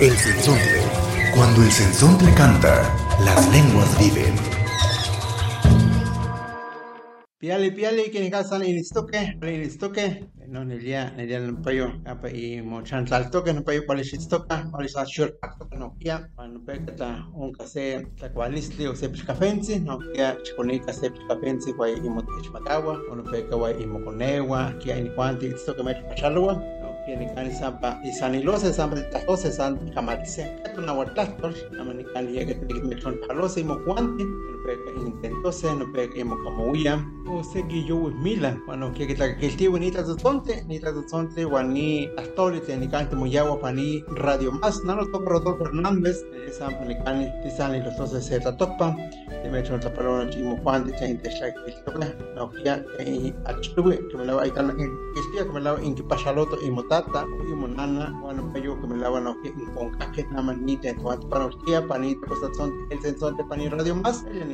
El sensontle. Cuando el sensontle canta, las lenguas viven. Piali piali kini kasan inistoke, inistoke, no nelia nelia no payo, apa i mo chan saltoke no payo pali shistoka, pali sa shur paktoke no kia, no pe kata un kase ta kwalisti o se pishkafensi, no kia chikoni kase pishkafensi kwa i mo tichmakawa, no pe kawa i mo konewa, kia ini kwanti istoke me pachalwa, no kia ni kani sampa i sanilose sampa de tatose san kamatise, eto na watastor, nama ni kani yeke te me chon palose i mo kwanti, no pe ka intentose, no pe ka i mo kamuya, o segi yo with Milan, bueno, que que que el tío ni trato tonte, ni trato tonte, wani astoli te ni cante muy agua pani radio más, no lo toco Rodolfo Fernández, esa panicani, te salen los dos de seta topa, te me echo la palabra chimo Juan de gente está que toca, no ya que achtuve que me lava ahí tan que espía que me lava en que pachaloto y motata, y monana, bueno, yo que me lava no que con caque nada más ni te tuat para hostia, pani te cosa tonte, el sensor de pani radio más, ella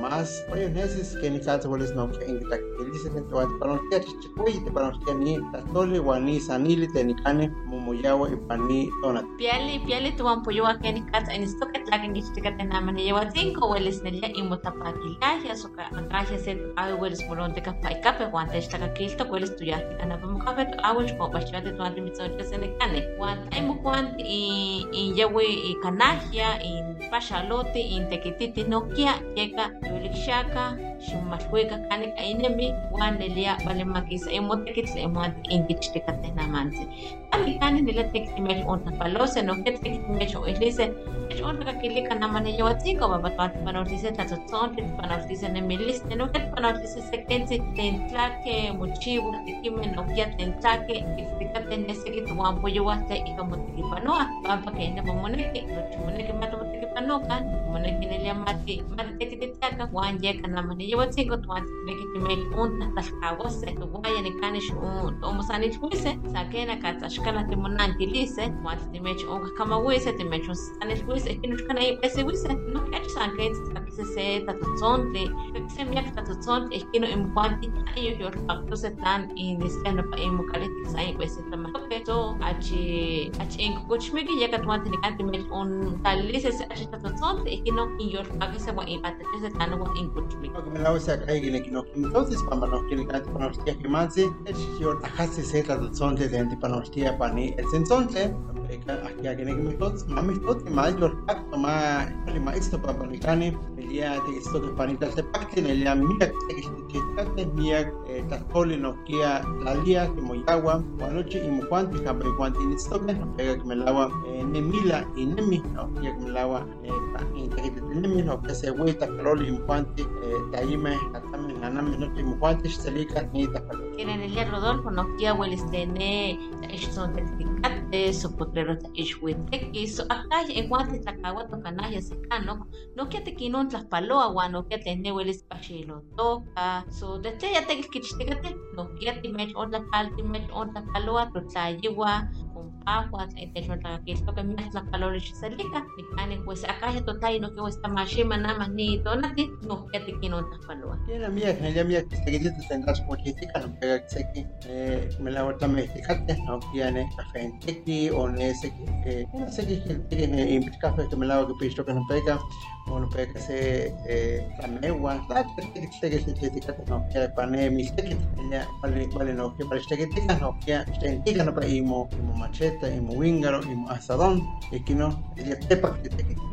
más oye neces que ni casa wales no que ingita kilise ne tuat para no que chikoi te para no ni tatole wani sanili te ni kane mumuyawa ipani tona Piali, piali tuwan po yuwa kani kata in isto ka tlagin gishtika te naman ni yawa cinco weles nelia imotapaki kahia suka kahia set awe weles moronte ka pa ikape wanta ishtaka kilto weles tuyati kana pa mukape to awe shko pa shwate to andi mitso che sene kane wanta ai mukwanti i in yawe i kanahia in pashalote in tekititi nokia yeka yolikshaka xinmalhwika kanika'inemi wanilía balimakisa imoteki tla imati inkixtika tehnamantzin kanikani nila tektimech ontapalose nonke tektimech oihlise ech ontakakilika namaniyauatziko babatoan tipanoltise tlatzotzontle tipanoltise nemiliste nonke tipanoltise sekentzi tentlake mochiwa tekime nokia tentlake tiktika tehneseki tiwanpoyowah tla ika motekipanoa pampa keinemamoneki nochimoneki matomotekipanokan moneki nelia mati matitekititiak wan yekanaman yewatzin kotmatmeki timelun tlahtlalkawasej towaya nekani xun tomosanilhuise sa ken akatzaxkala timonantilise wan timech onkahkamawise timechonsistanilhuise ken oxkanayipesiwise no kech san ken ne lia mati mati tekiti tlaka wan ye kana mane yo un kinuch kana ipese wise no se imkwanti ayo yor pakto se okay so achi achi en se achi tatotzonte ikino in yor pakise wa impate se que me la voy a sacar que no entonces para no que que es tajase se de el aquí a que me todos mami todos que más yo pacto más el más esto para para el el día de esto de panita se pacte en el día mía que que mía tascoli no kia la día que muy agua anoche y cuanto y campo y cuanto y esto que pega que me lava ne mila y ne mi no que me lava nimi no que se vuelta calor y muante taime atame naname no que muante selika ni ta Quieren el Rodolfo no kia hueles tene son certificate su potrero ishwiteki so acá en guante tlacawa tocanaya secano no que te quinon tlas paloa wa no que tene hueles pachilo toca so de te ya te kichtegate no que te mech on la palti mech on la paloa to tlayiwa con agua te yo ta que esto que me la calor y selika ni cane pues acá ya totai no que está mashima nama ni donati no que se me la otra me fíjate no tiene café en teki o en ese que no sé que tiene en café que me la que o se megua que se no que pane mis que vale no que para este que te no que este que no para machete imo wingaro imo asadón y que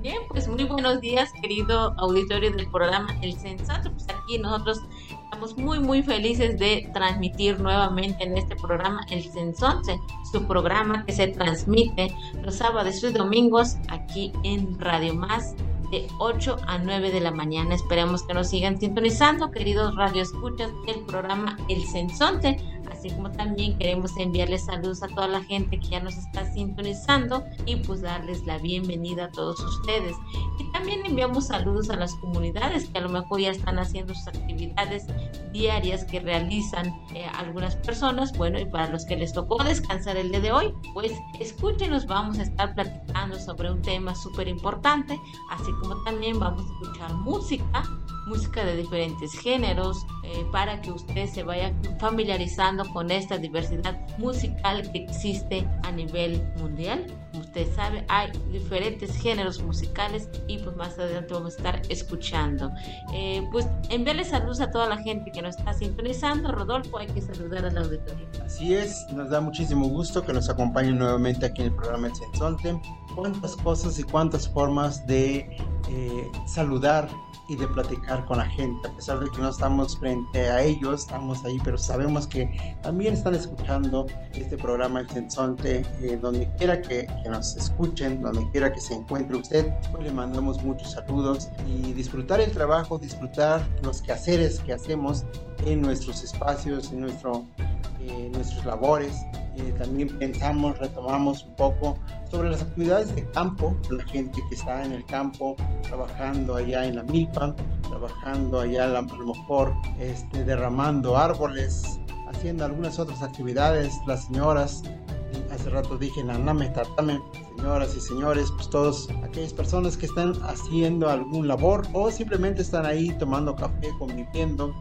Bien, pues muy buenos días, querido auditorio del programa El Sensato. Pues aquí nosotros Estamos muy muy felices de transmitir nuevamente en este programa El Sensonce, su programa que se transmite los sábados y domingos aquí en Radio Más de 8 a 9 de la mañana. Esperamos que nos sigan sintonizando, queridos radioescuchas del programa El Sensonte así como también queremos enviarles saludos a toda la gente que ya nos está sintonizando y pues darles la bienvenida a todos ustedes. Y también enviamos saludos a las comunidades que a lo mejor ya están haciendo sus actividades diarias que realizan eh, algunas personas. Bueno, y para los que les tocó descansar el día de hoy, pues escúchenos, vamos a estar platicando sobre un tema súper importante, así como también vamos a escuchar música música de diferentes géneros, eh, para que usted se vaya familiarizando con esta diversidad musical que existe a nivel mundial. Como usted sabe, hay diferentes géneros musicales y pues más adelante vamos a estar escuchando. Eh, pues enviarle saludos a toda la gente que nos está sintonizando. Rodolfo, hay que saludar al auditorio. Así es, nos da muchísimo gusto que nos acompañen nuevamente aquí en el programa El Sensonte. Cuántas cosas y cuántas formas de eh, saludar y de platicar con la gente, a pesar de que no estamos frente a ellos, estamos ahí, pero sabemos que también están escuchando este programa El Sensonte, eh, donde quiera que, nos escuchen, donde quiera que se encuentre usted, pues le mandamos muchos saludos y disfrutar el trabajo, disfrutar los quehaceres que hacemos en nuestros espacios, en nuestro, eh, nuestras labores. Eh, también pensamos, retomamos un poco sobre las actividades de campo, la gente que está en el campo trabajando allá en la milpa, trabajando allá a lo mejor este, derramando árboles, haciendo algunas otras actividades, las señoras, hace rato dije, naname, tatame, señoras y señores, pues todos aquellas personas que están haciendo algún labor o simplemente están ahí tomando café, conviviendo,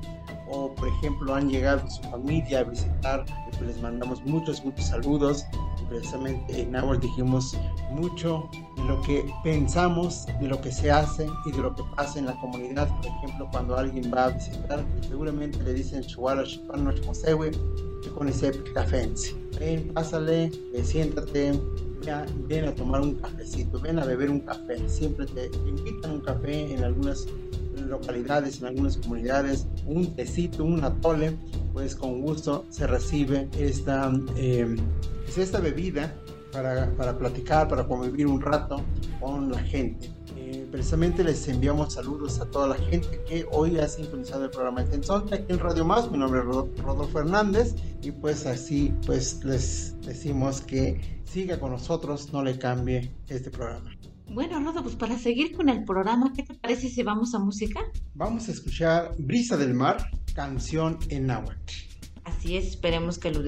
o por ejemplo han llegado su familia a visitar, pues les mandamos muchos, muchos saludos. Precisamente en Nahuatl dijimos mucho de lo que pensamos, de lo que se hace y de lo que pasa en la comunidad. Por ejemplo, cuando alguien va a visitar, seguramente le dicen Chihuahua, Chipano, Chimosewe, con ese café. Ven, pásale, eh, siéntate, ven a tomar un cafecito, ven a beber un café. Siempre te invitan un café en algunas localidades, en algunas comunidades, un tecito, un atole, pues con gusto se recibe esta, eh, esta bebida para, para, platicar, para convivir un rato con la gente. Eh, precisamente les enviamos saludos a toda la gente que hoy ha sintonizado el programa de Tensonte aquí en Radio Más. Mi nombre es Rodolfo Hernández y pues así pues les decimos que siga con nosotros, no le cambie este programa. Bueno, Rodo, pues para seguir con el programa, ¿qué te parece si vamos a música? Vamos a escuchar Brisa del Mar, canción en náhuatl. Así es, esperemos que lo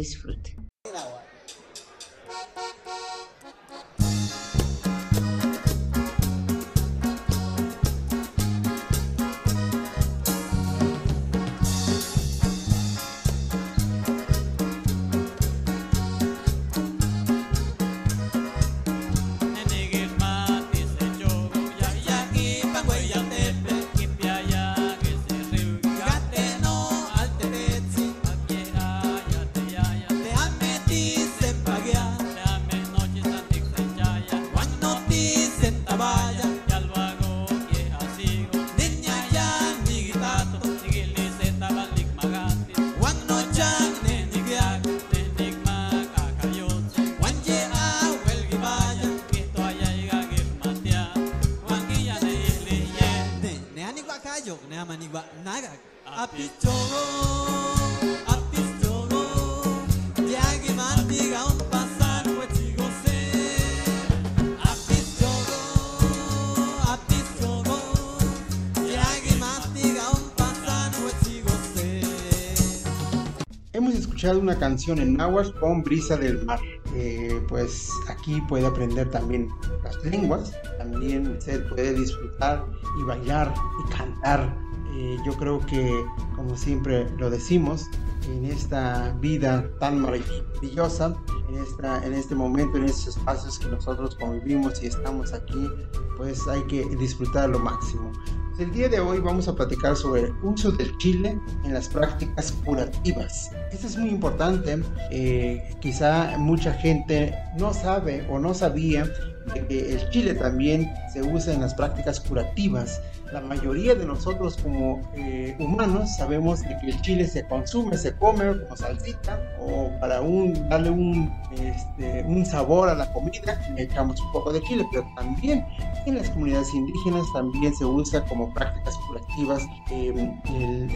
disfrute. una canción en náhuatl con brisa del mar. Eh, pues aquí puede aprender también las lenguas, también usted puede disfrutar y bailar y cantar. Eh, yo creo que, como siempre lo decimos, en esta vida tan maravillosa, en, esta, en este momento, en estos espacios que nosotros convivimos y estamos aquí, pues hay que disfrutar lo máximo. El día de hoy vamos a platicar sobre el uso del chile en las prácticas curativas. Esto es muy importante. Eh, quizá mucha gente no sabe o no sabía de que el chile también se usa en las prácticas curativas. La mayoría de nosotros como eh, humanos sabemos que el chile se consume, se come como salsita o para un, darle un, este, un sabor a la comida echamos un poco de chile, pero también en las comunidades indígenas también se usa como prácticas curativas eh,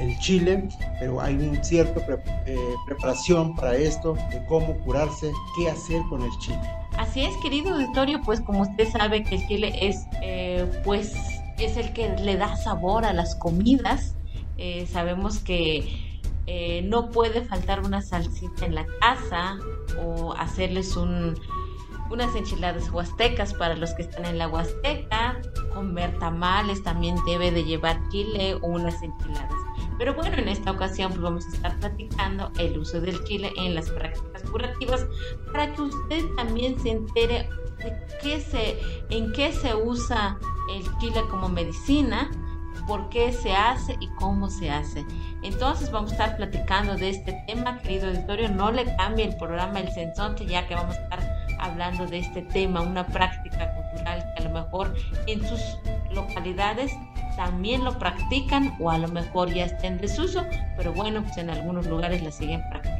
el, chile, pero hay un cierto eh, preparación para esto de cómo curarse, qué hacer con el chile. Así es, querido auditorio, pues como usted sabe que el chile es, eh, pues, es el que le da sabor a las comidas. Eh, sabemos que eh, no puede faltar una salsita en la casa o hacerles un, unas enchiladas huastecas para los que están en la huasteca. Comer tamales también debe de llevar chile o unas enchiladas. Pero bueno, en esta ocasión pues vamos a estar platicando el uso del chile en las prácticas curativas para que usted también se entere de qué se, en qué se usa el chile como medicina, por qué se hace y cómo se hace. Entonces vamos a estar platicando de este tema, querido auditorio. No le cambie el programa El Sensonte, ya que vamos a estar hablando de este tema, una práctica cultural que a lo mejor en sus localidades también lo practican o a lo mejor ya está en desuso, pero bueno, pues en algunos lugares la siguen practicando.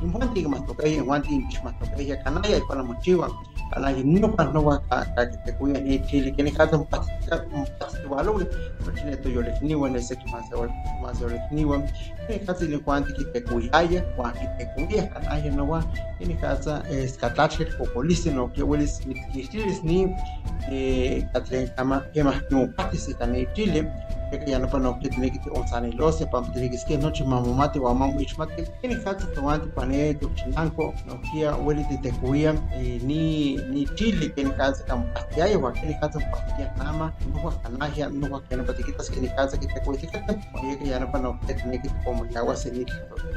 chile, ni chile te no kia y pane sequi como pastilla xkana san katapalistli eh, kikokoltia o tlakokoltia xkana san ya nopa nohkia motekuia ipane eh, se tlapastili o se kamopastillas kanahya injuan tikimahtokeya injuan tikixmahtokeya kanaya ipana mochiua kanaya nopa nopa kakitekuia ni chili kini kata mpastibalowi nochine toyolekniwa nese kimaseolekniwa kini kata injuan tikitekuiaya juan kitekuia kanaya nowa kini kata skatachket kokolisi no que hueles ni katlen kama kema no patis itane chile que ya no pano que tiene que on sane los se pam tiene que que noche mamomate wa mam ichmate kini kata tomate pane to chinanko no kia huele de tekuia ni ni chile kini kata kam pastiaya wa kini kata pastia nama no wa kanaja no wa kena patikitas kini kata que tekuia tikata oye que ya no pano que tiene que como ya wa senit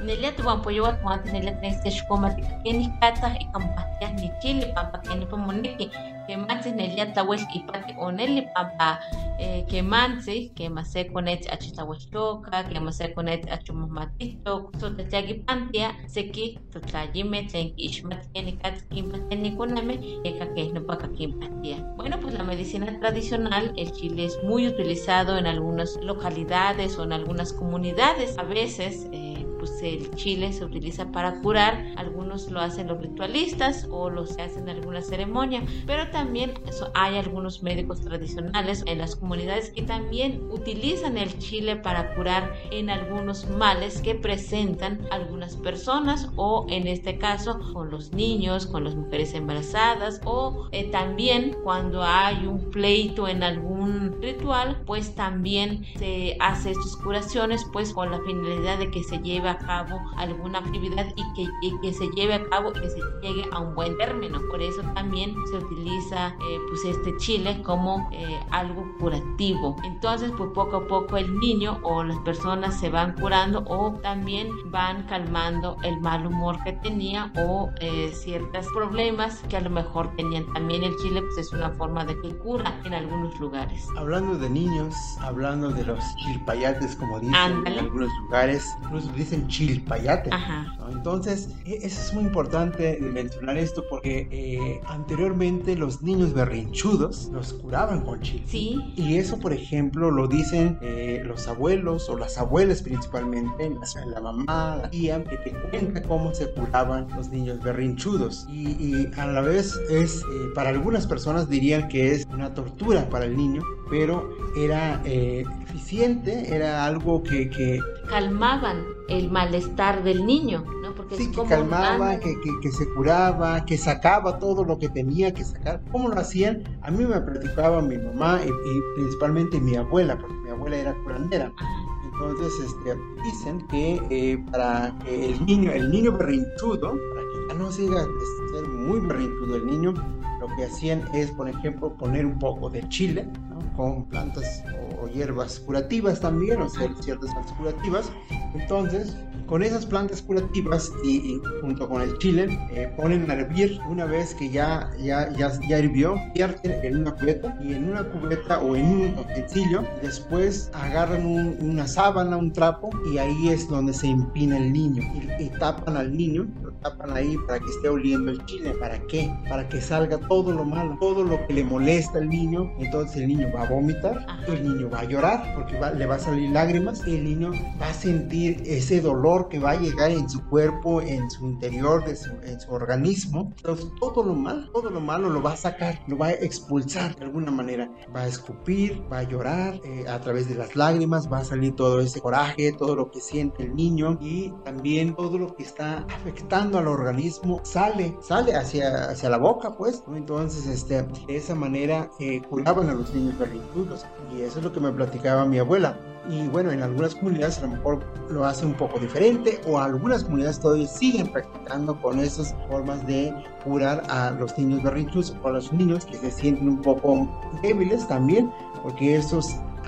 Nelia tu vampo yo wa tuante nelia tienes que shkoma kini kata y kam pastia ni chile pampa kini pamoniki que manches nelia tawel ipati oneli pampa que manche que mase konet achitawashtoka que mase konet achumamatito so tachagi pantia seki tutlayime tlen kat kimpateni kuname eka que no paka kimpatia bueno pues la medicina tradicional el chile es muy utilizado en algunas localidades o en algunas comunidades. A veces eh, pues el chile se utiliza para curar, algunos lo hacen los ritualistas o lo se hacen en alguna ceremonia, pero también hay algunos médicos tradicionales en las comunidades que también utilizan el chile para curar en algunos males que presentan algunas personas o en este caso con los niños, con las mujeres embarazadas o eh, también cuando hay un pleito en algún ritual, pues también se hace estas curaciones pues con la finalidad de que se lleve a cabo alguna actividad y que, y que, se lleve a cabo y que se llegue a un buen término. Por eso también se utiliza eh, pues este chile como eh, algo curativo. Entonces pues poco a poco el niño o las personas se van curando o también van calmando el mal humor que tenía o eh, ciertos problemas que a lo mejor tenían. También el chile pues es una forma de que cura en algunos lugares. Hablando de niños, hablando de los chilpayates como dicen Ándale. en algunos lugares, incluso dicen chilpayate. ¿no? Entonces, eso es muy importante mencionar esto porque eh, anteriormente los niños berrinchudos los curaban con chile. Sí. Y eso, por ejemplo, lo dicen eh, los abuelos o las abuelas principalmente, la, la mamá, la tía, que te cuenta cómo se curaban los niños berrinchudos. Y, y a la vez es, eh, para algunas personas dirían que es una tortura para el niño, pero era eh, eficiente, era algo que, que, calmaban el malestar del niño, ¿no? Porque sí, que calmaba, que, que, que, se curaba, que sacaba todo lo que tenía que sacar. ¿Cómo lo hacían? A mí me platicaba mi mamá y, y principalmente mi abuela, porque mi abuela era curandera. Entonces, este, dicen que eh, para que el niño, el niño berrinchudo, para que no siga ser muy berrinchudo el niño, lo que hacían es, por ejemplo, poner un poco de chile con plantas o, hierbas curativas también, o sea, ciertas plantas curativas. Entonces, con esas plantas curativas y, junto con el chile, eh, ponen a hervir. Una vez que ya, ya, ya, ya hirvió, vierten en una cubeta y en una cubeta o en un utensilio, después agarran una sábana, un trapo y ahí es donde se empina el niño y, y tapan al niño, lo tapan ahí para que esté oliendo el chile. ¿Para qué? Para que salga todo lo malo, todo lo que le molesta al niño. Entonces el niño va a vomitar, el niño va a llorar porque le va a salir lágrimas, el niño va a sentir ese dolor que va a llegar en su cuerpo, en su interior, de su, en su organismo. Entonces todo lo malo, todo lo malo lo va a sacar, lo va a expulsar de alguna manera. Va a escupir, va a llorar, eh, a través de las lágrimas va a salir todo ese coraje, todo lo que siente el niño y también todo lo que está afectando al organismo sale, sale hacia, hacia la boca, pues. Entonces, este, de esa manera eh, curaban a los niños berrinchudos y eso es lo que me platicaba mi abuela y bueno, en algunas comunidades a lo mejor lo hace un poco diferente o algunas comunidades todavía siguen practicando con esas formas de curar a los niños berrinchudos o a los niños que se sienten un poco débiles también, porque eso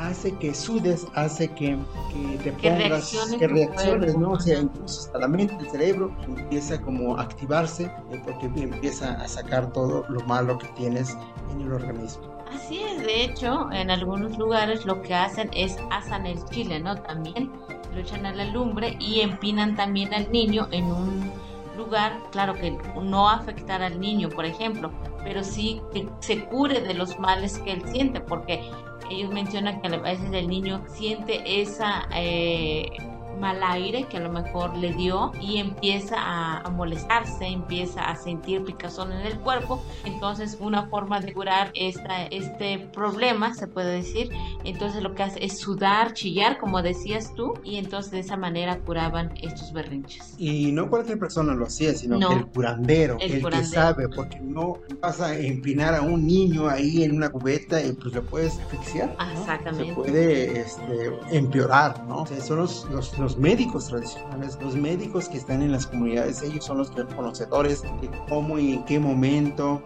hace que sudes, hace que, que te pongas, que reacciones, ¿no? O sea, incluso hasta la mente, el cerebro empieza como a activarse eh, porque empieza a sacar todo lo malo que tienes en el organismo. Así es, de hecho, en algunos lugares lo que hacen es asan el chile, ¿no? También lo echan a la lumbre y empinan también al niño en un lugar, claro que no afectar al niño, por ejemplo, pero sí que se cure de los males que él siente, porque ellos mencionan que a veces el niño siente esa... Eh, mal aire que a lo mejor le dio y empieza a, molestarse, empieza a sentir picazón en el cuerpo. Entonces una forma de curar esta, este problema, se puede decir, entonces lo que hace es sudar, chillar, como decías tú, y entonces de esa manera curaban estos berrinches. Y no cualquier persona lo hacía, sino que el curandero, el, que sabe, porque no vas a empinar a un niño ahí en una cubeta y pues lo puedes asfixiar. Exactamente. Se puede este, empeorar, ¿no? O sea, son los, los los médicos tradicionales, los médicos que están en las comunidades, ellos son los conocedores de cómo y en qué momento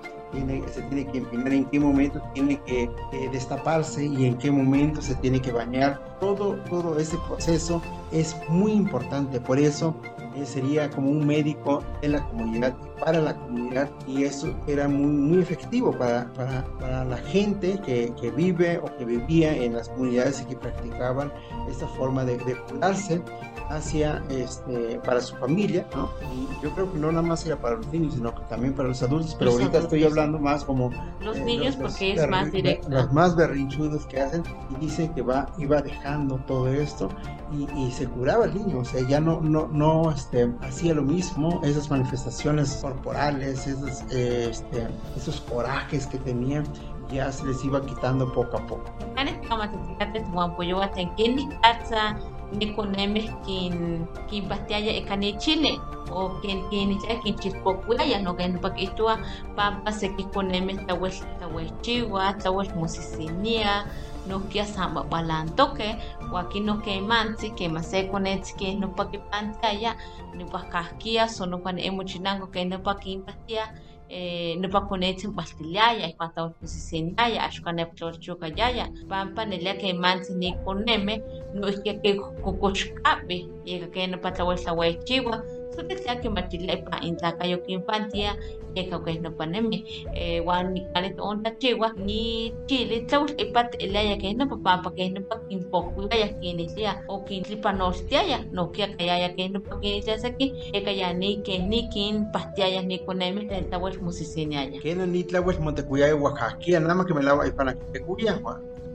se tiene que empinar, en qué momento tiene que destaparse y en qué momento se tiene que bañar. Todo, todo ese proceso es muy importante, por eso sería como un médico en la comunidad para la comunidad y eso era muy, muy efectivo para, para, para la gente que, que, vive o que vivía en las comunidades y que practicaban esta forma de, de curarse hacia este para su familia ¿no? y yo creo que no nada más era para los niños sino que también para los adultos pero ahorita estoy hablando más como los eh, niños porque es más directo los más berrinchudos que hacen y dicen que va iba dejando todo esto y, y se curaba el niño o sea ya no no no este hacía lo mismo esas manifestaciones corporales, esos, este, esos corajes que tenían, ya se les iba quitando poco a poco. Ni kunemes kin kin pastiaya e kane chile o kin kin ya kin chispokuaya no ken pakitua pampa se ki kunemes tawel tawel chiwa tawel musisinia no kia samba balantoke waki no ke mansi ke mase konets ke no paki pantalla no pakaskia so no pan emuchinango ke no paki pastia eh, no pa kunetin pastilaya ikwata usisinyaya ashkane pchorchuka yaya pampa nelia ke mansi ni kuneme no ikia ke kukushkapi yeka ke no patawel tawaichiwa so te que matila pa intakayo ke infantia eka ke no panemi e wan ni kale to on tachiwa ni chile tawul ipat elaya ke no papa pa ke no pa kimpoku ya ke ni sia o kin lipa no ya no kia kaya ya ke no pa ke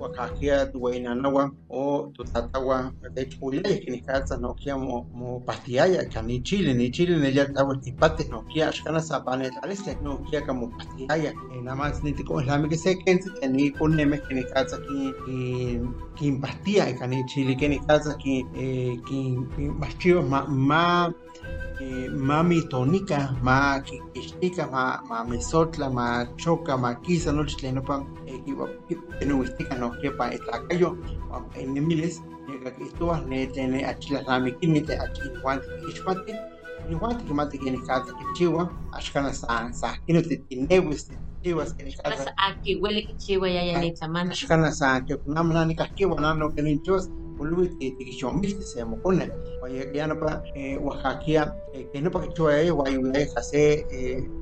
no que que Oaxaca, Tuwainanawa, o Tutatawa, de Chulia, que ni casa no kia mo mo pastilla, que ni Chile, ni Chile, ni ya tawa tipate no kia, ashkana sapane taliste, no kia como pastilla, nada más ni tico islami que se que ni con neme que ni que que que Chile, que ni casa que que más chido, más mami tonica, ma kishtika, ma ma mesotla, ma choca, ma kisa, no chileno pan, equipo, enuistica, no quepa, etlacayo, en miles, que estuvo, ne tiene achilas la miquimite, aquí, Juan, Ishpati, igual que mate que ni casa que chiwa ashkana sa sa kino te tinewis chiwas que ni casa Aquí huele que chiwa ya ya ni tamana. ashkana sa que namna ni kakiwa nano que ni chos ulu te te kishomil se mo kone oye ya no pa oaxaquia que no pa que chua eh guay guay hace te su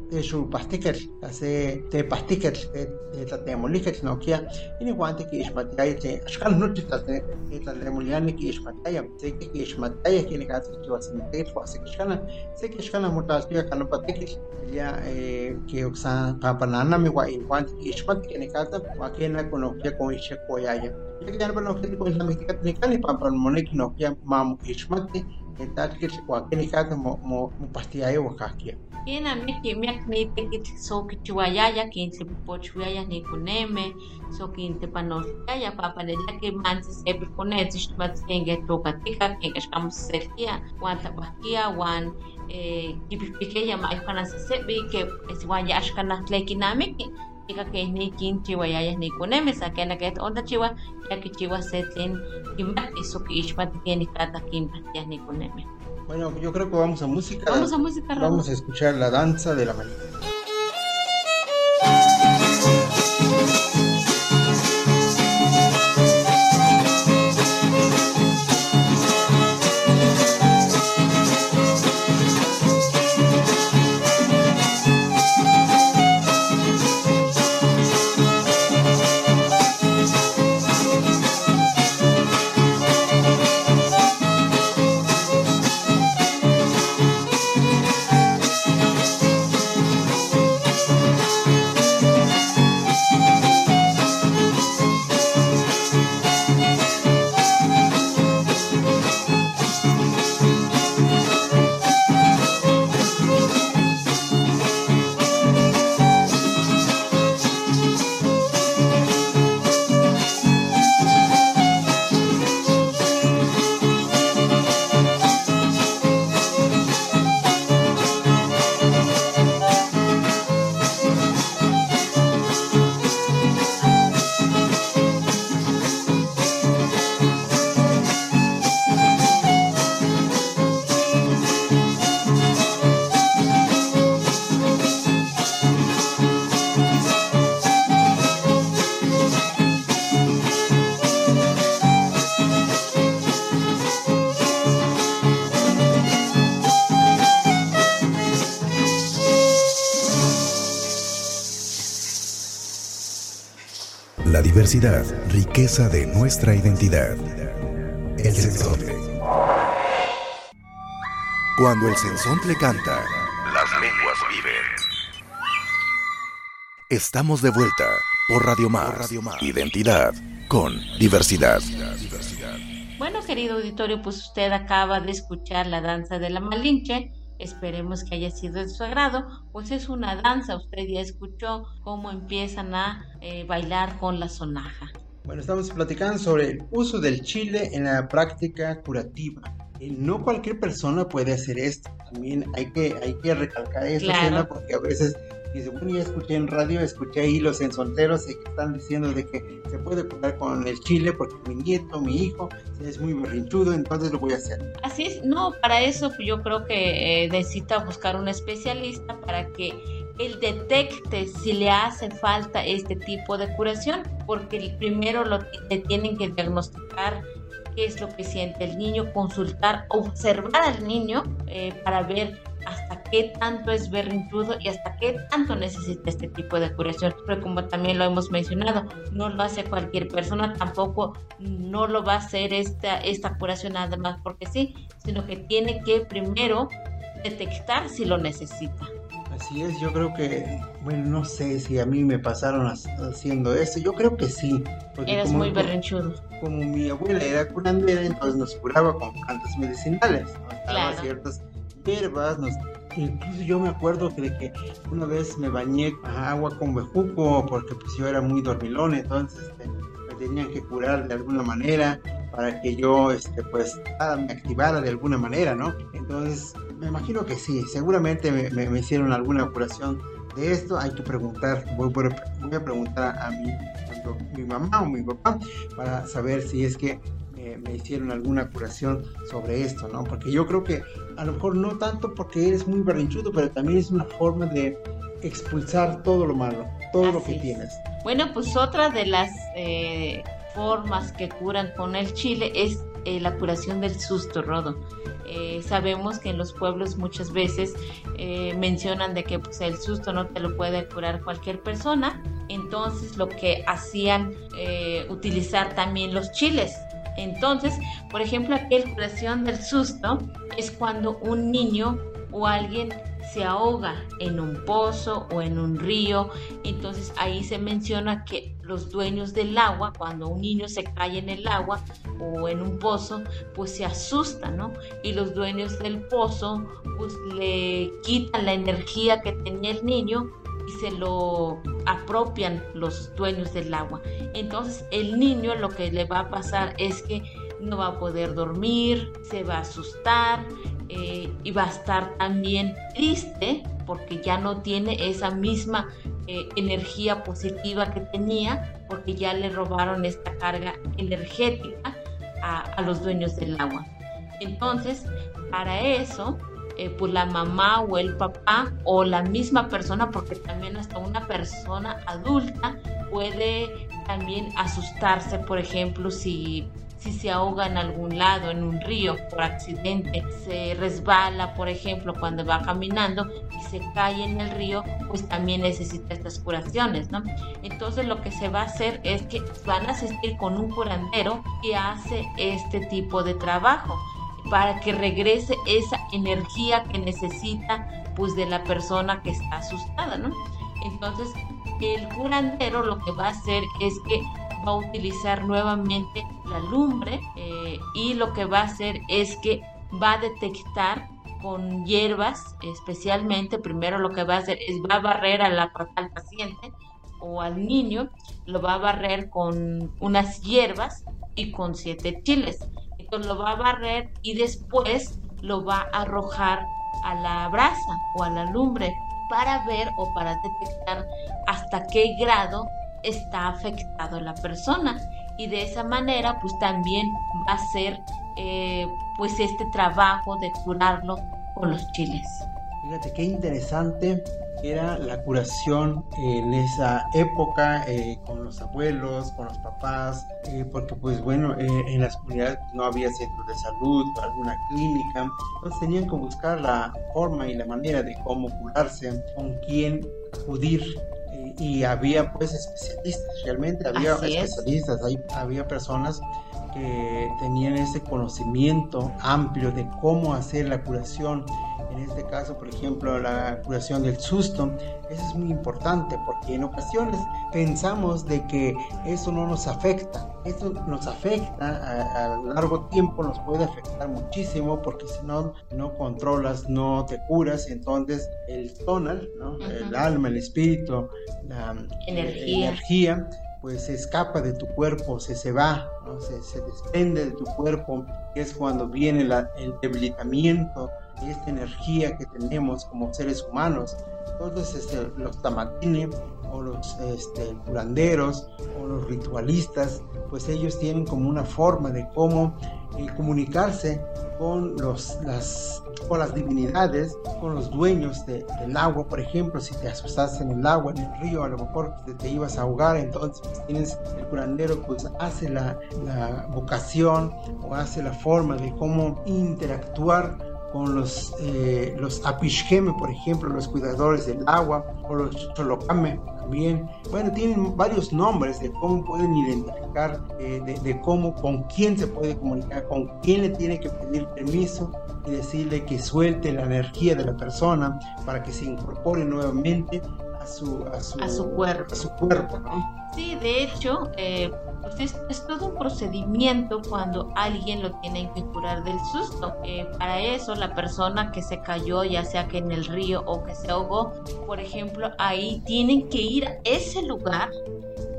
pastiker hace te pastiker te te te moliket no kia ini guante que es mataya te ashkan no te te te le moliani que es mataya te que es mataya que ni casa que chua sin te fue hace que shkana se que shkana mutas pia kana patikil ya que usa papanana mi guay guante que es mataya que ni casa wa que na kono que con ishe koyaya ya que ya no que con la mística técnica ni papan moneki no que mamu ishmati tal que wa que ni casa mo mo pastilla yo kakia Kina miki miak ni tekit so kichuayaya kin se pochuaya ni kuneme so kin te panosaya papa ne la que manses e ponet shmat tenge to katika ken kashkam sekia wan tabakia wan eh kipike ya mai kana se sebi que es wan ya ashkana tlekinamiki ika que ni kin chihuayaya ni kuneme sakena que onda chiwa ya que chiwa setlin kimat iso ki ishmat ken kata kin patia ni kuneme Bueno, yo creo que vamos a música. Vamos a música, Raúl. Vamos a escuchar la danza de la mañana. La diversidad, riqueza de nuestra identidad. El sensontle. Cuando el sensontle canta, las lenguas viven. Estamos de vuelta por Radio Más. Identidad con diversidad. Bueno, querido auditorio, pues usted acaba de escuchar la danza de la Malinche. Esperemos que haya sido de su agrado, pues es una danza. Usted ya escuchó cómo empiezan a eh, bailar con la sonaja. Bueno, estamos platicando sobre el uso del chile en la práctica curativa. Eh, no cualquier persona puede hacer esto. También hay que, hay que recalcar esta Claro. porque a veces dice, bueno, ya escuché en radio, escuché ahí los ensonteros que están diciendo de que se puede curar con el chile porque mi nieto, mi hijo, es muy berrinchudo, entonces lo voy a hacer. Así es, no, para eso yo creo que eh, necesita buscar un especialista para que él detecte si le hace falta este tipo de curación, porque primero lo, le tienen que diagnosticar qué es lo que siente el niño, consultar, observar al niño eh, para ver hasta qué tanto es berrinchudo y hasta qué tanto necesita este tipo de curación. Pero como también lo hemos mencionado, no lo hace cualquier persona, tampoco no lo va a hacer esta, esta curación nada más porque sí, sino que tiene que primero detectar si lo necesita. Así es, yo creo que, bueno, no sé si a mí me pasaron as- haciendo esto, yo creo que sí. Eres como- muy berrinchudo. como mi abuela era curandera, entonces nos curaba con plantas medicinales, nos daba Claro. ciertas incluso yo me acuerdo que, de que una vez me bañé agua con bejuco porque pues yo era muy dormilón, entonces este, me tenían que curar de alguna manera para que yo este, pues nada, me activara de alguna manera, ¿no? Entonces me imagino que sí, seguramente me, hicieron alguna curación de esto, hay que preguntar, voy, voy a- a preguntar a mi, tanto mi mamá o mi papá para saber si es que me hicieron alguna curación sobre esto, ¿no? Porque yo creo que a lo mejor no tanto porque eres muy berrinchudo, pero también es una forma de expulsar todo lo malo, todo lo que tienes. Bueno, pues otra de las eh, formas que curan con el chile es eh, la curación del susto, Rodo. Eh, sabemos que en los pueblos muchas veces mencionan de que pues, el susto no te lo puede curar cualquier persona, entonces lo que hacían utilizar también los chiles. Entonces, por ejemplo, aquella curación del susto es cuando un niño o alguien se ahoga en un pozo o en un río. Entonces ahí se menciona que los dueños del agua, cuando un niño se cae en el agua o en un pozo, pues se asustan, ¿no? Y los dueños del pozo, pues le quitan la energía que tenía el niño y se lo apropian los dueños del agua. Entonces el niño lo que le va a pasar es que no va a poder dormir, se va a asustar eh, y va a estar también triste porque ya no tiene esa misma eh, energía positiva que tenía porque ya le robaron esta carga energética a, los dueños del agua. Entonces, para eso, eh, pues la mamá o el papá o la misma persona, porque también hasta una persona adulta puede también asustarse, por ejemplo, si si se ahoga en algún lado, en un río por accidente, se resbala, por ejemplo, cuando va caminando y se cae en el río, pues también necesita estas curaciones, ¿no? Entonces lo que se va a hacer es que van a asistir con un curandero que hace este tipo de trabajo para que regrese esa energía que necesita pues de la persona que está asustada, ¿no? Entonces el curandero lo que va a hacer es que va a utilizar nuevamente la lumbre eh, y lo que va a hacer es que va a detectar con hierbas, especialmente, primero lo que va a hacer es va a barrer al paciente o al niño, lo va a barrer con unas hierbas y con siete chiles. Lo va a barrer y después lo va a arrojar a la brasa o a la lumbre para ver o para detectar hasta qué grado está afectado la persona y de esa manera pues también va a ser eh, pues este trabajo de curarlo con los chiles. Fíjate qué interesante era la curación en esa época eh, con los abuelos, con los papás, eh, porque pues bueno, en las comunidades no había centros de salud, alguna clínica, entonces tenían que buscar la forma y la manera de cómo curarse, con quién acudir. Y había pues especialistas, realmente había especialistas, había personas que tenían ese conocimiento amplio de cómo hacer la curación en este caso, por ejemplo, la curación del susto, eso es muy importante porque en ocasiones pensamos de que eso no nos afecta. Eso nos afecta a, largo tiempo, nos puede afectar muchísimo porque si no, no controlas, no te curas, entonces el tonal, el alma, el espíritu, la energía, energía pues se escapa de tu cuerpo, se, se va, se, se, desprende de tu cuerpo, y es cuando viene el debilitamiento esta energía que tenemos como seres humanos. Entonces, este, los tamatines o los este, curanderos o los ritualistas, pues ellos tienen como una forma de cómo eh, comunicarse con, los, las, con las divinidades, con los dueños del agua, por ejemplo, si te asustaste en el agua, en el río, a lo mejor te, ibas a ahogar, entonces pues, tienes el curandero, pues hace la, la vocación o hace la forma de cómo interactuar con los, eh, los apishgeme, por ejemplo, los cuidadores del agua, o los cholocame también. Bueno, tienen varios nombres de cómo pueden identificar, eh, de, cómo, con quién se puede comunicar, con quién le tiene que pedir permiso y decirle que suelte la energía de la persona para que se incorpore nuevamente a su, a su, cuerpo. A su cuerpo Sí, de hecho, eh, pues es, todo un procedimiento cuando alguien lo tiene que curar del susto. Para eso la persona que se cayó, ya sea que en el río o que se ahogó, por ejemplo, ahí tienen que ir a ese lugar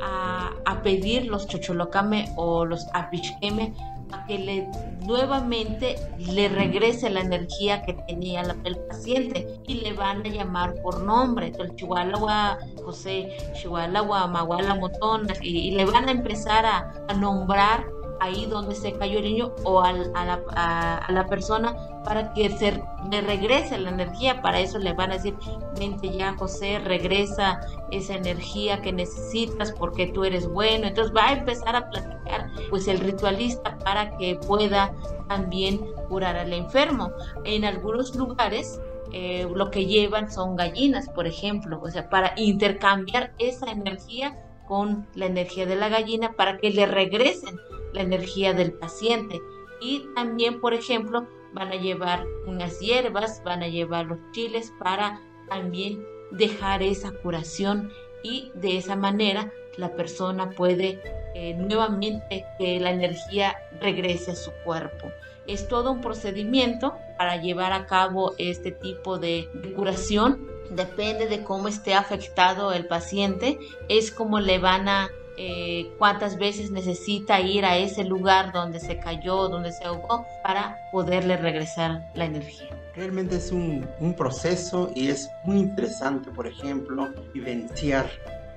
a, a pedir los chocholocame o los apicheme a que le nuevamente le regrese la energía que tenía el paciente y le van a llamar por nombre. Entonces, Chihuahua José, Chihuahua Maguala Motón, y, le van a empezar a, nombrar ahí donde se cayó el niño o a, la, a, la, persona para que se le regrese la energía. Para eso le van a decir, vente ya José, regresa esa energía que necesitas porque tú eres bueno. Entonces va a empezar a platicar pues el ritualista para que pueda también curar al enfermo. En algunos lugares eh, lo que llevan son gallinas, por ejemplo, o sea, para intercambiar esa energía con la energía de la gallina para que le regresen la energía del paciente. Y también, por ejemplo, van a llevar unas hierbas, van a llevar los chiles para también dejar esa curación y de esa manera la persona puede eh, nuevamente que la energía regrese a su cuerpo. Es todo un procedimiento para llevar a cabo este tipo de curación. Depende de cómo esté afectado el paciente, es como le van a eh, cuántas veces necesita ir a ese lugar donde se cayó, donde se ahogó, para poderle regresar la energía. Realmente es un, un proceso y es muy interesante, por ejemplo, vivenciar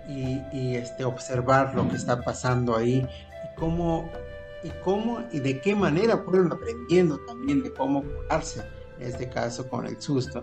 y, y, este, observar lo que está pasando ahí y cómo, y cómo y de qué manera fueron aprendiendo también de cómo curarse, en este caso con el susto.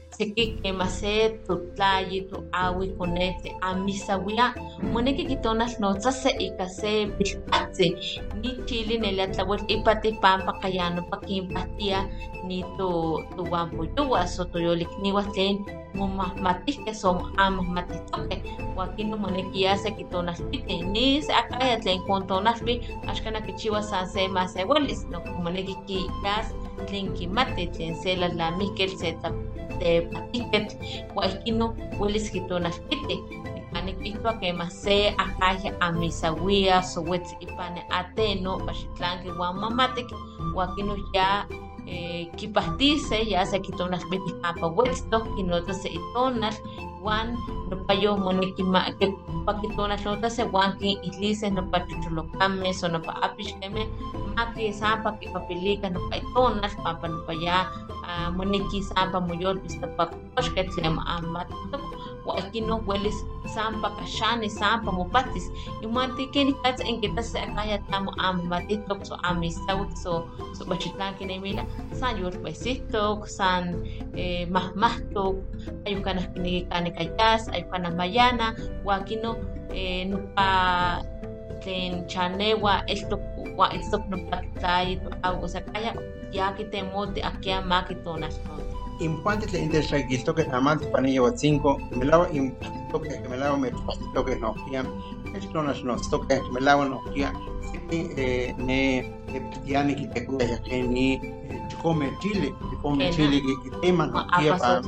seki kemase tutlayi tu awi konete amisawia moneki kitonas notsase ikase pilpatsi ni chile nelia tlawel ipati pampa kayano pakimpatia ni tu tuampoyowa so toyolikniwa tlen mumahmatihkeh so amahmatihtohkeh wakin nomonekiasa kitonalpiti nis akaya tlen kontonalpi axkan kichiwa san se masewalis nomoneki kiyas tlen kimati tlen se lalamihkel se tepatihketl wa ihkin no welis kitonalpiti nikihtoa kema se akaya amisawia sowetzi ipane ateno paxitlanki wan mamatik wakin ya eh, kipahtiseh ya se kitonas betis apahuetztoh kinotas se itonas wan nopayo moneki pakitonas notase wan kinitliseh nopa chucholokameh so nopa apixkemeh maki sampa kipapilika nopa itonas pampa nopa ya uh, moneki sampa moyolpis nopa koxkeh tlen amatok Wakino huelis sampa kashani sampa mopatis imanti keni katsa en kita se akaya tamo am matitok so amisawik so so bachitlan kinemila san yor pesitok san eh, mahmahtok ayo kana kini kani kayas ayo kana mayana wakino eh, nupa tlen chanewa esto wa estok nupa tayo ago sakaya ya kitemote akia makitonas no impuante le intershagilto que jamás panilla o cinco me lavo impacto que me lavo me que no no es no esto que me lavo no eh ne ya ya que ni come chile come chile que tema no kia para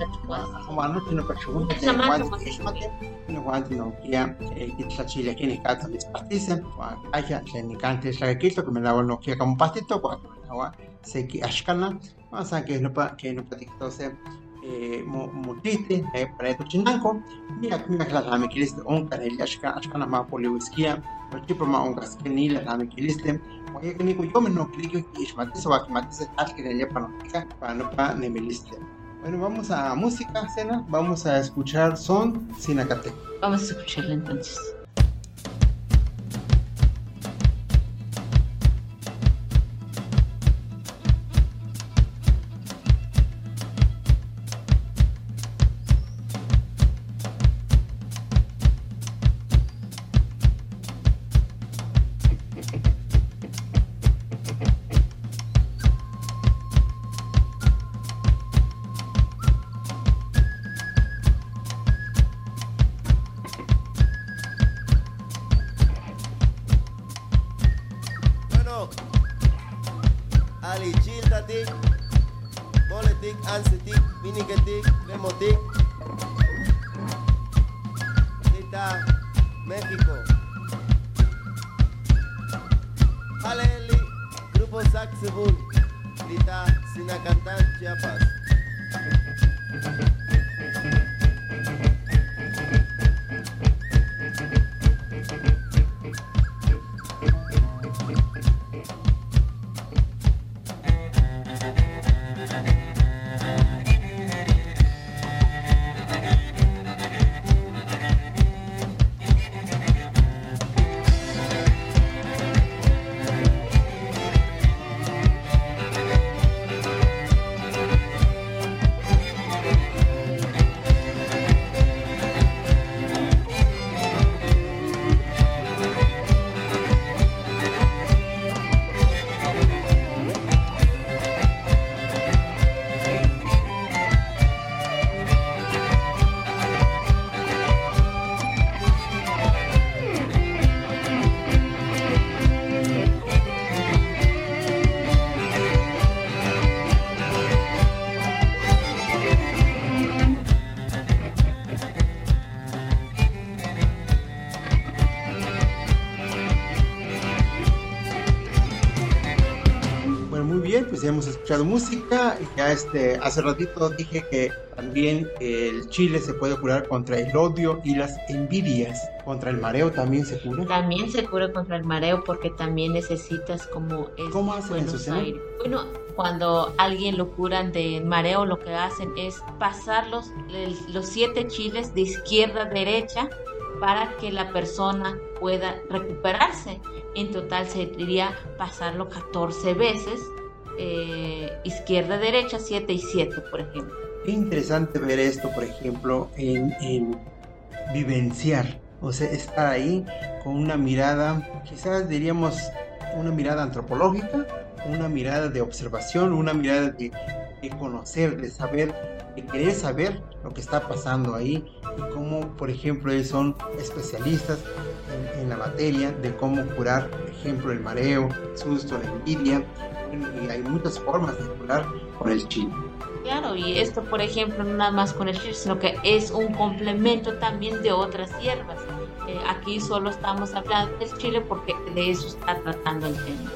como anoche no pregunta que guante es mate no guante no kia que está chile que ni cata mis partices allá que ni cante shagilto que me lavo no kia como pastito cuando se que ashkana Masa que no pa que no pa tiktose eh mutite eh para tu chinanko mira que me la me kiliste on kan el ashka ashka na ma poliwiskia tipo ma on gas que ni la me kiliste oye que ni yo me no clico y ishmate se va que mate se tal que le para no para no pa ne me liste bueno, vamos a música, cena. Vamos a escuchar Son Sinacate. Vamos a escucharla entonces. Pues hemos escuchado música. Ya este, hace ratito dije que también el chile se puede curar contra el odio y las envidias. Contra el mareo también se cura. También se cura contra el mareo porque también necesitas como es ¿Cómo hacen Bueno, cuando alguien lo curan de mareo, lo que hacen es pasar los, los siete chiles de izquierda a derecha para que la persona pueda recuperarse. En total sería pasarlo 14 veces, eh, izquierda, derecha, 7 y 7, por ejemplo. Qué interesante ver esto, por ejemplo, en, en vivenciar, o sea, estar ahí con una mirada, quizás diríamos una mirada antropológica, una mirada de observación, una mirada de, de conocer, de saber de querer saber lo que está pasando ahí y cómo, por ejemplo, ellos son especialistas en, la materia de cómo curar, por ejemplo, el mareo, el susto, la envidia. Y hay muchas formas de curar con el chile. Claro, y esto, por ejemplo, no nada más con el chile, sino que es un complemento también de otras hierbas. Eh, aquí solo estamos hablando del chile porque de eso está tratando el tema.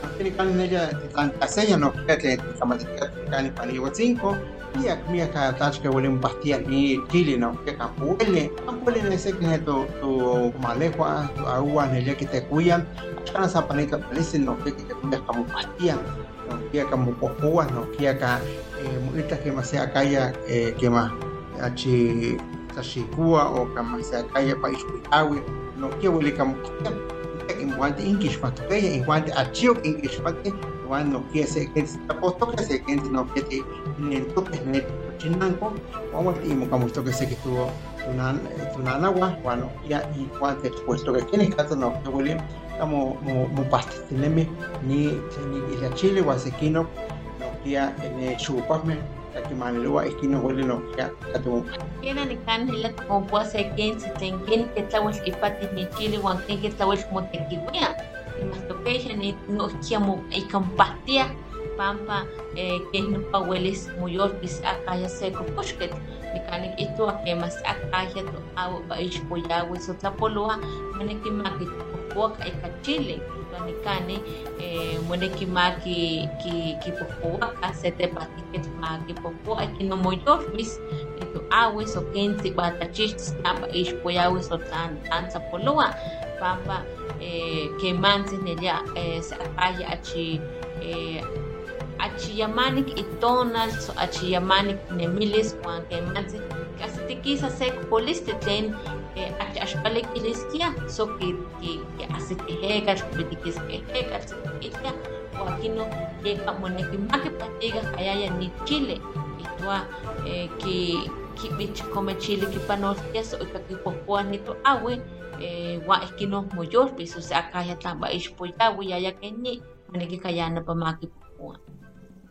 Mia mia ka tachka wale mpastia ni chile no que ka huele huele en ese que tu tu malejua tu agua en el que te cuidan. Kana sa panita parece no que te cuidas como pastia no que como cojuas no que acá eh mulita que más sea calla eh que más achi tashikua o kama sea calla país cuidawi no que huele como pastia que en guante inkish patupeya en guante achio inkish patupeya no que se que se aposto que se que no que te nento que ne chinanco como ti mo como esto que se que tuvo una una agua bueno ya y cuánto expuesto que tiene caso no que huele como mo mo paste teneme ni ni la chile o asequino no que en chupasme que manelua es que no que tuvo. Kena ni kan hila como puede ser que se tengan que tawel que pati ni chile o que tawel como te kiwia Mastopesha ni no kiamu ikampastia pampa eh, que no pawelis muyorkis akaya seco pushket. Nikanik ito akemas akaya to awo ba ishpoyawi so tlapolua maneki maki pokuak ikachile nikani eh, moneki maki ki ki pokuak asete patiket maki pokuak ikinomoyorkis ito awis o kensi batachis tamba ishpoyawi so tan tan sapolua pampa eh, que manses nelia eh, sa akaya achi eh, achiyamanik itonas achiyamanik nemilis wan kemantzin kasi tikisa sek poliste tlen achi axpalik iliskia so ki ki ki asitihekatl bitikis kehekatl sitikitlia o akino yeka monekimaki patiga ayaya ni chile itua ki kibich come chile kipanoltia so ika kipohpoa nito awi wa ikino moyolpis o sea kaya tamba ixpoyawi yaya kenyi manekikayana pa makipohpoa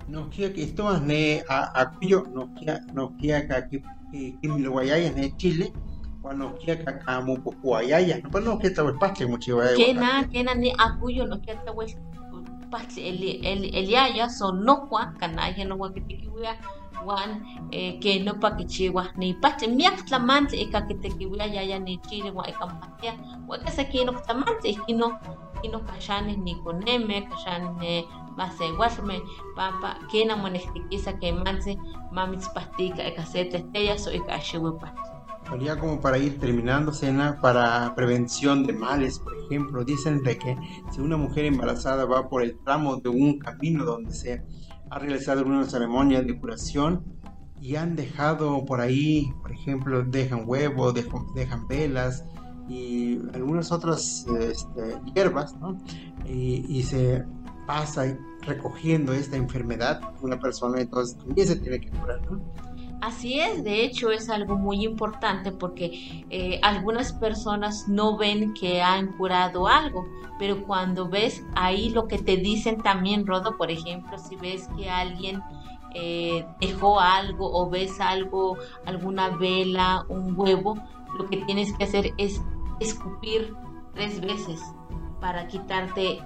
no kia que esto más ne a acuyo no kia no kia ka ki ki mi lo guayaya ne Chile cuando kia ka ka mu po guayaya no no que tal pastle mucho guayaya que na que na ni acuyo no kia tal pastle el el el yaya son no kwa kanaya no wa que te kiwia wan que no pa que chiwa ni pastle miak tlamante e ka que te kiwia yaya ni Chile wa e kampatia wa que se kino tlamante kino kino kashanes ni koneme kashanes masenguasme pampa kena monextiquisa que manse mamitzpastica eka sete estrellas o eka Ya como para ir terminando, Cena, para prevención de males, por ejemplo, dicen de que si una mujer embarazada va por el tramo de un camino donde se ha realizado una ceremonia de curación y han dejado por ahí, por ejemplo, dejan huevos, dejan, velas y algunas otras este, hierbas, ¿no? Y, y se pasa recogiendo esta enfermedad una persona, entonces también se tiene que curar, ¿no? Así es, de hecho es algo muy importante porque eh, algunas personas no ven que han curado algo, pero cuando ves ahí lo que te dicen también, Rodo, por ejemplo, si ves que alguien eh, dejó algo o ves algo, alguna vela, un huevo, lo que tienes que hacer es escupir tres veces para quitarte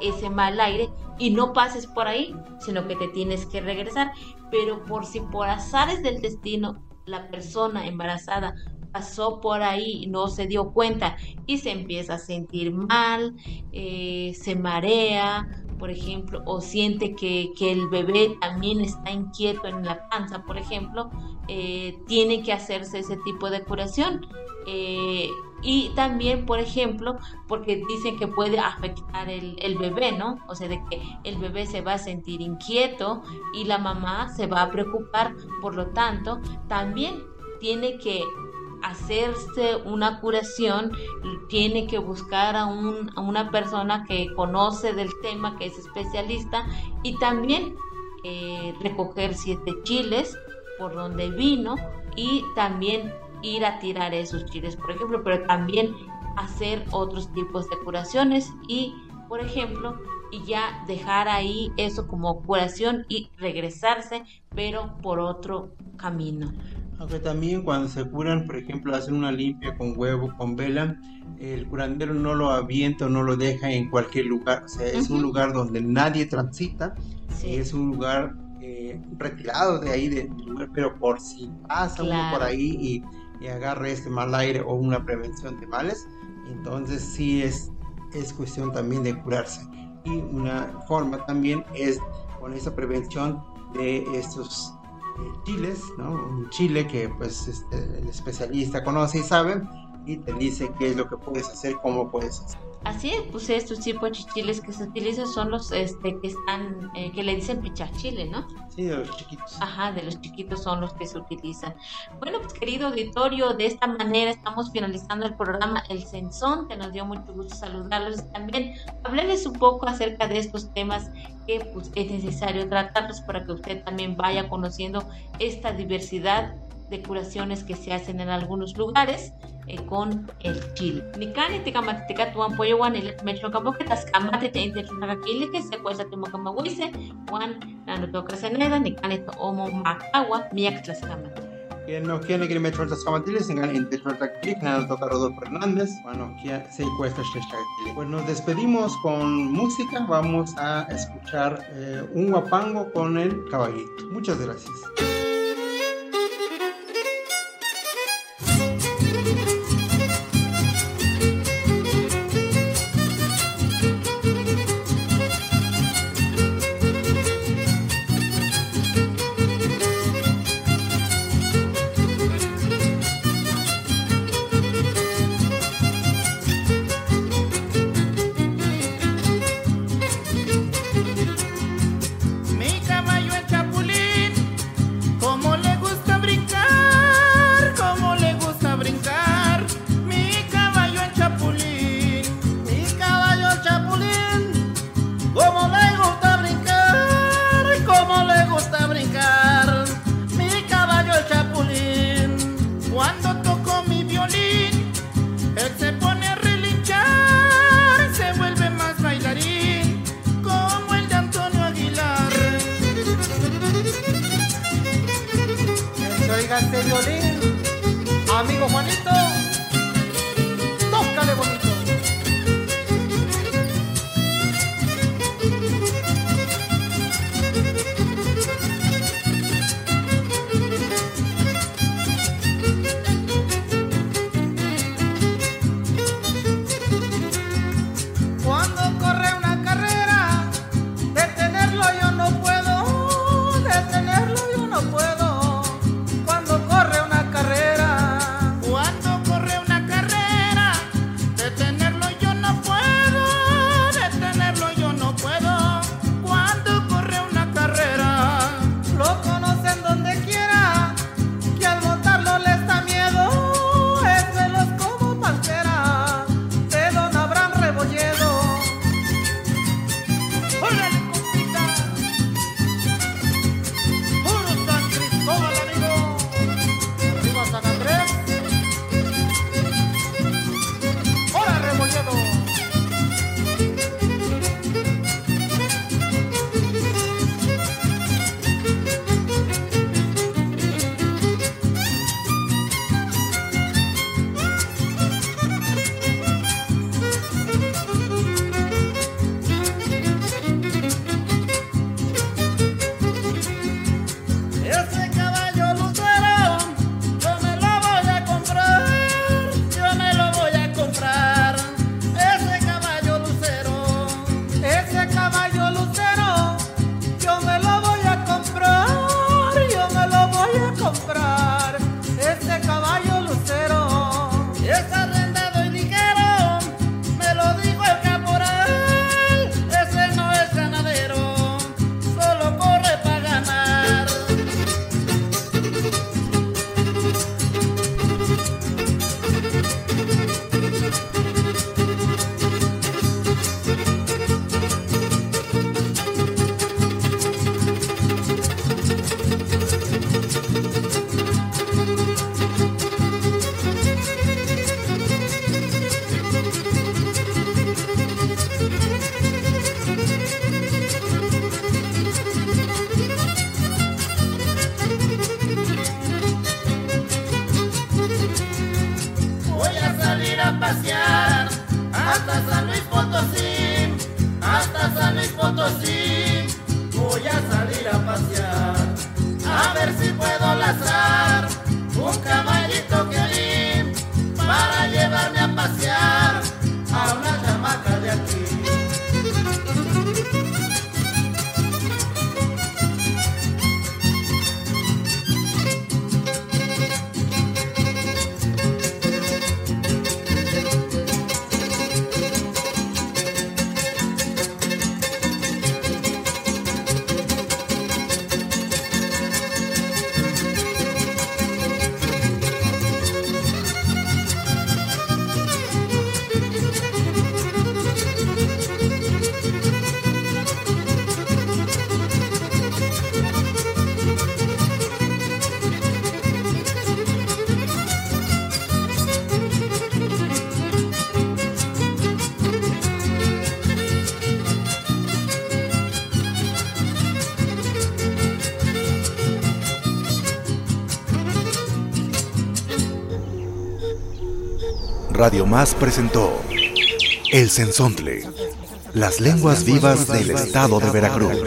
ese mal aire y no pases por ahí, sino que te tienes que regresar. Pero por si por azares del destino la persona embarazada pasó por ahí no se dio cuenta y se empieza a sentir mal, eh, se marea, por ejemplo, o siente que, el bebé también está inquieto en la panza, por ejemplo, eh, tiene que hacerse ese tipo de curación. Eh, y también, por ejemplo, porque dicen que puede afectar el, bebé, ¿no? O sea, de que el bebé se va a sentir inquieto y la mamá se va a preocupar, por lo tanto, también tiene que hacerse una curación, tiene que buscar a, un, a una persona que conoce del tema, que es especialista, y también eh, recoger siete chiles por donde vino y también ir a tirar esos chiles, por ejemplo, pero también hacer otros tipos de curaciones y, por ejemplo, y ya dejar ahí eso como curación y regresarse, pero por otro camino. Aunque también cuando se curan, por ejemplo, hacen una limpia con huevo, con vela, el curandero no lo avienta o no lo deja en cualquier lugar. O sea, es un lugar donde nadie transita, es un lugar eh, retirado de ahí, de, lugar, pero por si pasa uno por ahí y, y agarra este mal aire o una prevención de males, entonces sí es, es cuestión también de curarse. Y una forma también es con esa prevención de estos chiles, ¿no? Un chile que pues este, el especialista conoce y sabe y te dice qué es lo que puedes hacer, cómo puedes hacer. Así es, pues estos tipos de chiles que se utilizan son los este, que están, eh, que le dicen pichachile, ¿no? Sí, de los chiquitos. Ajá, de los chiquitos son los que se utilizan. Bueno, pues querido auditorio, de esta manera estamos finalizando el programa El Censón, que nos dio mucho gusto saludarlos y también hablarles un poco acerca de estos temas que pues, es necesario tratarlos para que usted también vaya conociendo esta diversidad de curaciones que se hacen en algunos lugares eh, con el chile. Nikani tikamati tikatuan pollo wan el mechokambo que taskamati te intechunakakili que se cuesta timokamahuise wan nanotoka seneda nikani to omo makawa miak tlaskamati. Que no quiere que me las camatiles en el de nada toca Rodolfo Hernández, bueno, que se cuesta Pues nos despedimos con música, vamos a escuchar eh, un guapango con el caballito. Muchas gracias. Tomás presentó El Censontle, las lenguas vivas del estado de Veracruz.